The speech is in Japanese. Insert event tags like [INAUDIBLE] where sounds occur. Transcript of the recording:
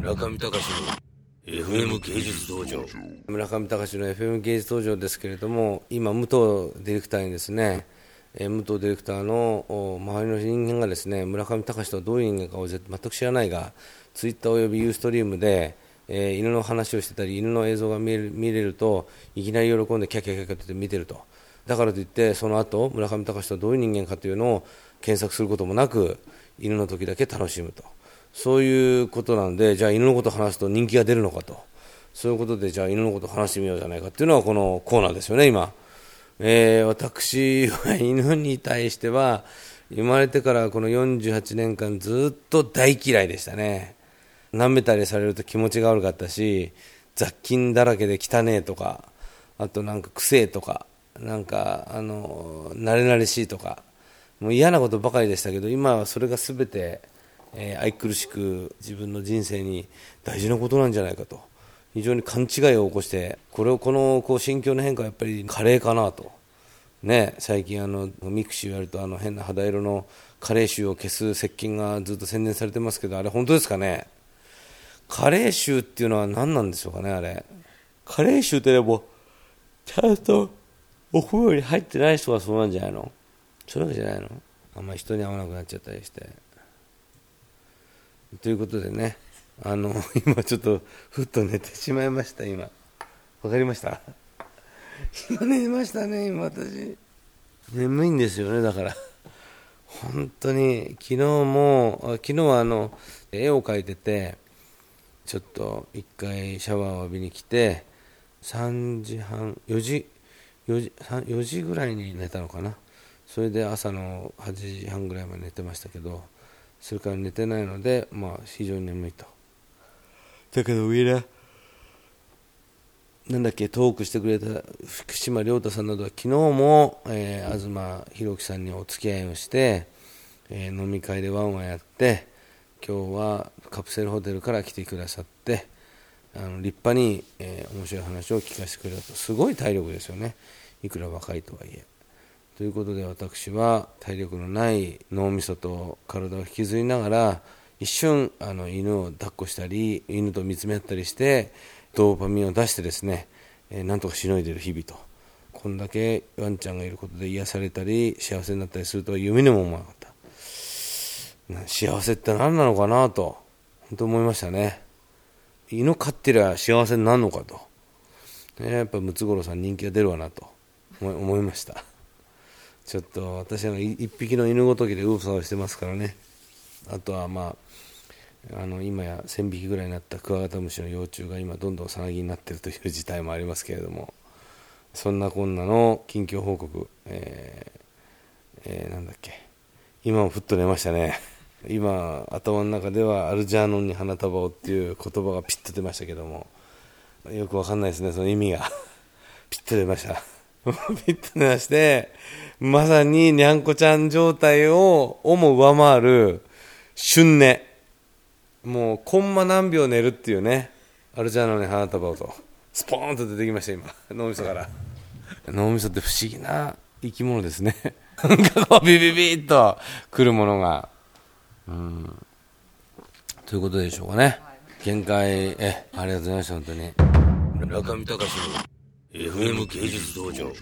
村上隆の FM 芸術道場。村上隆の FM 芸術道場ですけれども今武藤ディレクターにですねえー武藤ディレクターの周りの人間がですね村上隆とはどういう人間かを全く知らないがツイッターおよびユーストリームで、えー犬の話をしてたり犬の映像が見れる見れるといきなり喜んでキャッキャキャッキャって見てると。だからといってその後村上隆とはどういう人間かというのを検索することもなく犬の時だけ楽しむと。そういうことなんでじゃあ犬のこと話すと人気が出るのかとそういうことでじゃあ犬のこと話してみようじゃないかっていうのはこのコーナーですよね今。えー私は犬に対しては生まれてからこの48年間ずっと大嫌いでしたね舐めたりされると気持ちが悪かったし雑菌だらけで汚ねえとかあとなんか臭えとかなんかあの馴れ馴れしいとかもう嫌なことばかりでしたけど今はそれが全て、えー愛くるしく自分の人生に大事なことなんじゃないかと。非常に勘違いを起こしてこれをこのこう心境の変化はやっぱり加齢かなと、ね、最近あの mixi をやるとあの変な肌色の加齢臭を消す石鹸がずっと宣伝されてますけどあれ本当ですかね？加齢臭っていうのは何なんでしょうかねあれ？カレー臭ってでもちゃんとお風呂に入ってない人がそうなんじゃないの？そういうわけじゃないの？あんまり人に会わなくなっちゃったりして。ということでねあの [LAUGHS] 今ちょっとふっと寝てしまいました今。わかりました？今寝ましたね今私。眠いんですよねだから。本当に昨日もあ昨日はあの絵を描いててちょっと一回シャワーを浴びに来て3時半4時4時4時ぐらいに寝たのかな。それで朝の8時半ぐらいまで寝てましたけどそれから寝てないので、まあ、非常に眠いと。だけどみんななんだっけトークしてくれた福島亮太さんなどは昨日も、えー東博樹さんにお付き合いをして、えー飲み会でワンワンやって今日はカプセルホテルから来てくださってあの立派に、えー面白い話を聞かせてくれたと。すごい体力ですよね。いくら若いとはいえ。ということで私は体力のない脳みそと体を引きずりながら一瞬あの犬を抱っこしたり犬と見つめ合ったりしてドーパミンを出してですね、えーなんとかしのいでる日々と。こんだけワンちゃんがいることで癒されたり幸せになったりするとは夢にも思わなかった。幸せって何なのかなと本当思いましたね。犬飼ってりゃ幸せになるのかと、ね、やっぱムツゴロウさん人気が出るわなと思思いました。ちょっと私は一匹の犬ごときで右往左往してますからね。あとはまああの今や1000匹ぐらいになったクワガタムシの幼虫が今どんどんさなぎになっているという事態もありますけれども。そんなこんなの近況報告、えーえーなんだっけ。今もふっと寝ましたね。今頭の中ではアルジャーノンに花束をっていう言葉がピッと出ましたけども。よくわかんないですねその意味が。[LAUGHS] ピッと出ました。[LAUGHS] ピッと出ましてまさににゃんこちゃん状態ををも上回る旬寝もうコンマ何秒寝るっていうね。アルジャーノに花束をと。スポーンと出てきました今。脳みそから。脳みそって不思議な。生き物ですね。[LAUGHS] なんかこうビビビッとくるものが。うん。ということでしょうかね。限界。えありがとうございました本当に。村上隆の FM 芸術道場。